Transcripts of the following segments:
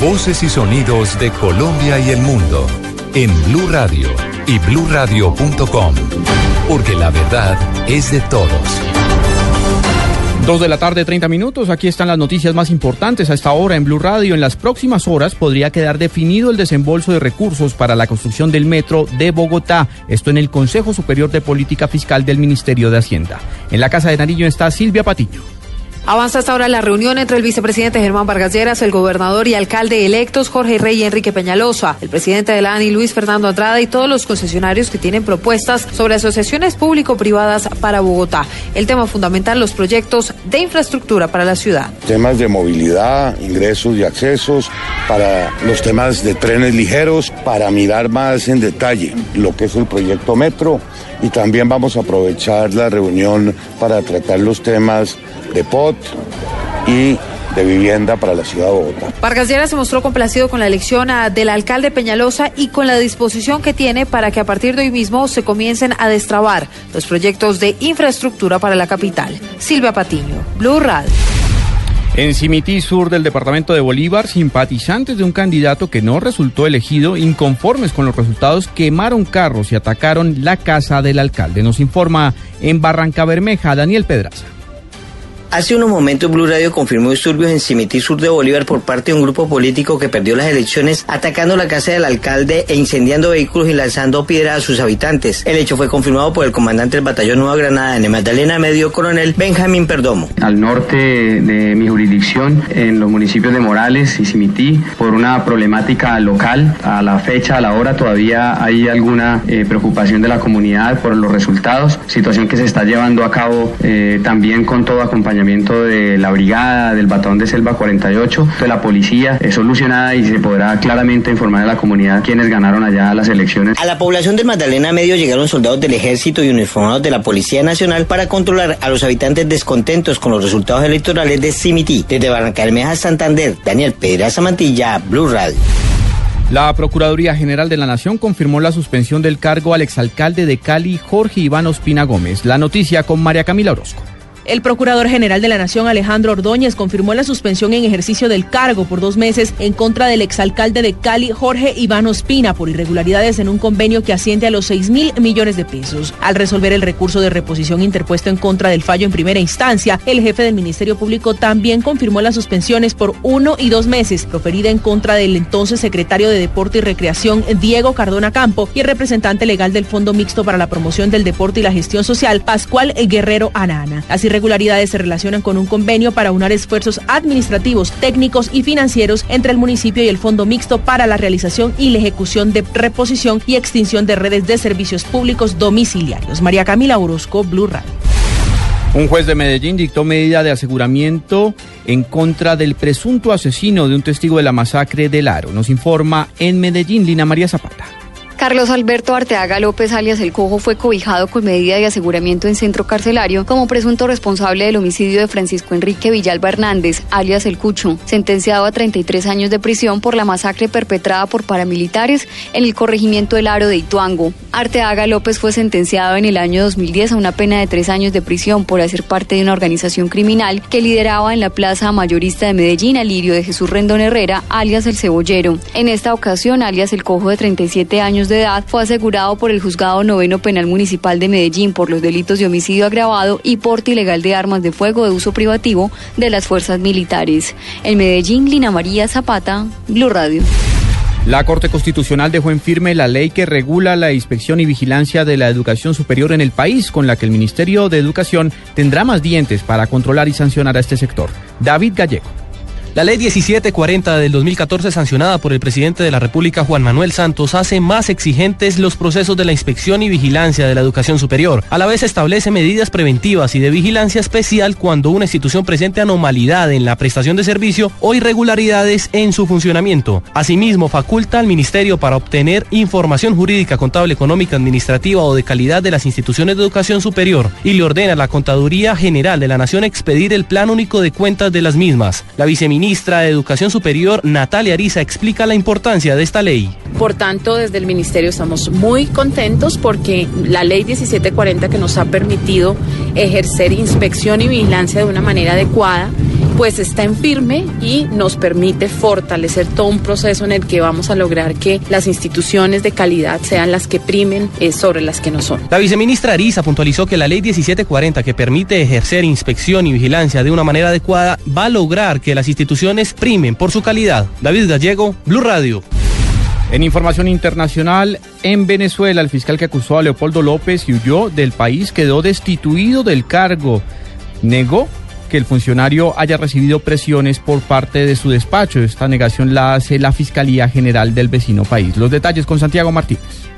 Voces y sonidos de Colombia y el mundo en Blue Radio y bluradio.com, porque la verdad es de todos. Dos de la tarde, 30 minutos. Aquí están las noticias más importantes a esta hora en Blue Radio. En las próximas horas podría quedar definido el desembolso de recursos para la construcción del metro de Bogotá. Esto en el Consejo Superior de Política Fiscal del Ministerio de Hacienda. En la Casa de Nariño está Silvia Patiño. Avanza hasta ahora la reunión entre el vicepresidente Germán Vargas Lleras, el gobernador y alcalde electos Jorge Rey y Enrique Peñalosa, el presidente de la ANI Luis Fernando Andrada y todos los concesionarios que tienen propuestas sobre asociaciones público-privadas para Bogotá. El tema fundamental, los proyectos de infraestructura para la ciudad. Temas de movilidad, ingresos y accesos, para los temas de trenes ligeros, para mirar más en detalle lo que es el proyecto Metro y también vamos a aprovechar la reunión para tratar los temas de POT y de vivienda para la ciudad de Bogotá. Vargas Lleras se mostró complacido con la elección del alcalde Peñalosa y con la disposición que tiene para que a partir de hoy mismo se comiencen a destrabar los proyectos de infraestructura para la capital. Silvia Patiño, Blue Radio. En Cimití Sur del departamento de Bolívar, simpatizantes de un candidato que no resultó elegido, inconformes con los resultados, quemaron carros y atacaron la casa del alcalde. Nos informa en Barranca Bermeja Daniel Pedraza. Hace unos momentos Blue Radio confirmó disturbios en Cimití Sur de Bolívar por parte de un grupo político que perdió las elecciones atacando la casa del alcalde e incendiando vehículos y lanzando piedra a sus habitantes. El hecho fue confirmado por el comandante del batallón Nueva Granada en Magdalena Medio Coronel Benjamín Perdomo. Al norte de mi jurisdicción, en los municipios de Morales y Cimití, por una problemática local, a la fecha, a la hora, todavía hay alguna eh, preocupación de la comunidad por los resultados, situación que se está llevando a cabo eh, también con todo acompañamiento de la brigada, del batón de Selva 48, de la policía, es solucionada y se podrá claramente informar a la comunidad quienes ganaron allá las elecciones. A la población del Magdalena Medio llegaron soldados del ejército y uniformados de la Policía Nacional para controlar a los habitantes descontentos con los resultados electorales de Cimití. Desde Barranca Santander, Daniel Pedraza Mantilla, Blue Radio. La Procuraduría General de la Nación confirmó la suspensión del cargo al exalcalde de Cali, Jorge Iván Ospina Gómez. La noticia con María Camila Orozco. El Procurador General de la Nación, Alejandro Ordóñez, confirmó la suspensión en ejercicio del cargo por dos meses en contra del exalcalde de Cali, Jorge Iván Ospina, por irregularidades en un convenio que asciende a los 6 mil millones de pesos. Al resolver el recurso de reposición interpuesto en contra del fallo en primera instancia, el jefe del Ministerio Público también confirmó las suspensiones por uno y dos meses proferida en contra del entonces secretario de Deporte y Recreación, Diego Cardona Campo, y el representante legal del Fondo Mixto para la Promoción del Deporte y la Gestión Social, Pascual Guerrero Anana. Así irregularidades se relacionan con un convenio para unar esfuerzos administrativos, técnicos y financieros entre el municipio y el Fondo Mixto para la realización y la ejecución de reposición y extinción de redes de servicios públicos domiciliarios. María Camila Orozco, Blue Radio. Un juez de Medellín dictó medida de aseguramiento en contra del presunto asesino de un testigo de la masacre del Aro. Nos informa en Medellín Lina María Zapata. Carlos Alberto Arteaga López, alias El Cojo, fue cobijado con medida de aseguramiento en centro carcelario como presunto responsable del homicidio de Francisco Enrique Villalba Hernández, alias El Cucho, sentenciado a 33 años de prisión por la masacre perpetrada por paramilitares en el corregimiento del Aro de Ituango. Arteaga López fue sentenciado en el año 2010 a una pena de tres años de prisión por hacer parte de una organización criminal que lideraba en la plaza mayorista de Medellín al lirio de Jesús Rendón Herrera, alias El Cebollero. En esta ocasión, alias El Cojo de 37 años de edad fue asegurado por el Juzgado Noveno Penal Municipal de Medellín por los delitos de homicidio agravado y porte ilegal de armas de fuego de uso privativo de las fuerzas militares. En Medellín, Lina María Zapata, Blue Radio. La Corte Constitucional dejó en firme la ley que regula la inspección y vigilancia de la educación superior en el país, con la que el Ministerio de Educación tendrá más dientes para controlar y sancionar a este sector. David Gallego. La ley 1740 del 2014, sancionada por el presidente de la República, Juan Manuel Santos, hace más exigentes los procesos de la inspección y vigilancia de la educación superior. A la vez establece medidas preventivas y de vigilancia especial cuando una institución presente anomalidad en la prestación de servicio o irregularidades en su funcionamiento. Asimismo, faculta al Ministerio para obtener información jurídica, contable, económica, administrativa o de calidad de las instituciones de educación superior y le ordena a la Contaduría General de la Nación expedir el Plan Único de Cuentas de las mismas. La viceministra ministra de Educación Superior, Natalia Ariza, explica la importancia de esta ley. Por tanto, desde el Ministerio estamos muy contentos porque la ley 1740 que nos ha permitido ejercer inspección y vigilancia de una manera adecuada pues está en firme y nos permite fortalecer todo un proceso en el que vamos a lograr que las instituciones de calidad sean las que primen eh, sobre las que no son. La viceministra Arisa puntualizó que la ley 1740 que permite ejercer inspección y vigilancia de una manera adecuada va a lograr que las instituciones primen por su calidad. David Gallego, Blue Radio. En información internacional, en Venezuela, el fiscal que acusó a Leopoldo López y huyó del país quedó destituido del cargo. Negó que el funcionario haya recibido presiones por parte de su despacho. Esta negación la hace la Fiscalía General del vecino país. Los detalles con Santiago Martínez.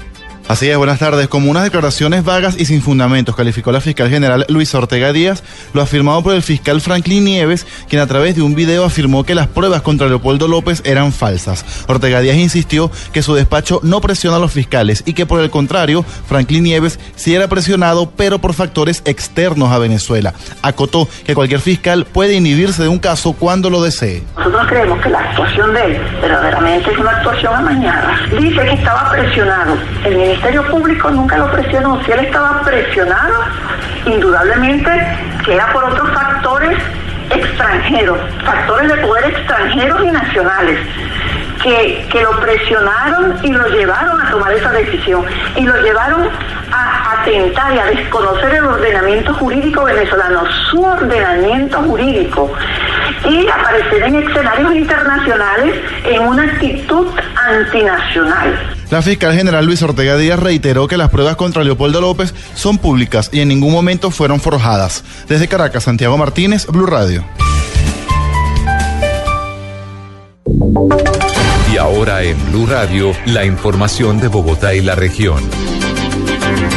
Así es, buenas tardes. Como unas declaraciones vagas y sin fundamentos, calificó la fiscal general Luis Ortega Díaz, lo afirmado por el fiscal Franklin Nieves, quien a través de un video afirmó que las pruebas contra Leopoldo López eran falsas. Ortega Díaz insistió que su despacho no presiona a los fiscales y que por el contrario, Franklin Nieves sí era presionado, pero por factores externos a Venezuela. Acotó que cualquier fiscal puede inhibirse de un caso cuando lo desee. Nosotros creemos que la actuación de él verdaderamente es una actuación amañada. Dice que estaba presionado. El Ministerio Público nunca lo presionó. Si él estaba presionado, indudablemente que era por otros factores extranjeros, factores de poder extranjeros y nacionales. Que, que, lo presionaron y lo llevaron a tomar esa decisión y lo llevaron a atentar y a desconocer el ordenamiento jurídico venezolano, su ordenamiento jurídico, y aparecer en escenarios internacionales en una actitud antinacional. La fiscal general Luis Ortega Díaz reiteró que las pruebas contra Leopoldo López son públicas y en ningún momento fueron forjadas. Desde Caracas, Santiago Martínez, Blue Radio. Y ahora en Blue Radio, la información de Bogotá y la región.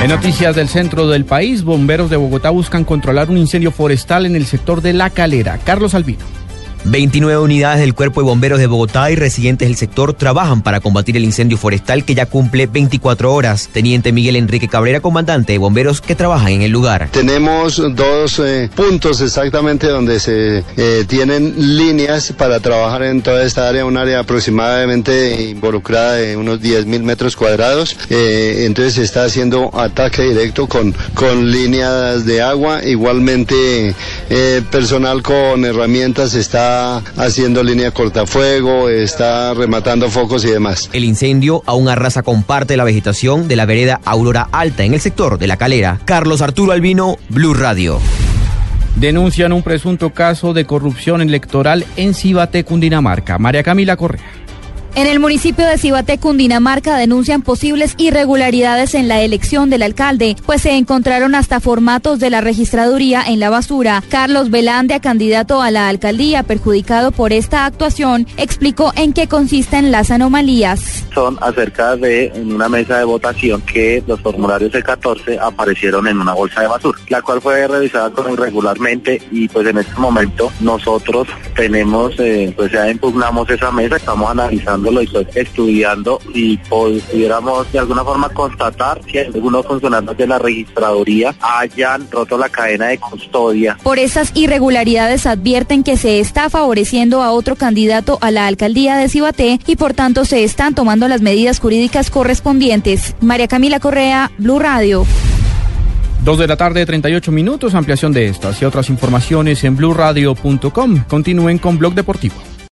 En noticias del centro del país, bomberos de Bogotá buscan controlar un incendio forestal en el sector de La Calera. Carlos Albino. 29 unidades del Cuerpo de Bomberos de Bogotá y residentes del sector trabajan para combatir el incendio forestal que ya cumple 24 horas. Teniente Miguel Enrique Cabrera, comandante de bomberos que trabajan en el lugar. Tenemos dos eh, puntos exactamente donde se eh, tienen líneas para trabajar en toda esta área, un área aproximadamente involucrada de unos 10 mil metros cuadrados. Eh, entonces se está haciendo ataque directo con, con líneas de agua. Igualmente personal con herramientas está haciendo línea cortafuego, está rematando focos y demás. El incendio aún arrasa con parte de la vegetación de la vereda Aurora Alta en el sector de La Calera. Carlos Arturo Albino, Blue Radio. Denuncian un presunto caso de corrupción electoral en Cibate, Cundinamarca. María Camila Correa. En el municipio de Cibaté, Cundinamarca, denuncian posibles irregularidades en la elección del alcalde, pues se encontraron hasta formatos de la registraduría en la basura. Carlos Velandia, candidato a la alcaldía perjudicado por esta actuación, explicó en qué consisten las anomalías. Son acerca de una mesa de votación que los formularios de 14 aparecieron en una bolsa de basura, la cual fue revisada irregularmente y pues en este momento nosotros tenemos, eh, pues ya impugnamos esa mesa, estamos analizando y estoy estudiando y pudiéramos de alguna forma constatar que algunos funcionarios de la registraduría hayan roto la cadena de custodia. Por esas irregularidades advierten que se está favoreciendo a otro candidato a la alcaldía de Cibaté y por tanto se están tomando las medidas jurídicas correspondientes. María Camila Correa, Blue Radio. Dos de la tarde, 38 minutos, ampliación de estas y otras informaciones en blueradio.com. Continúen con Blog Deportivo.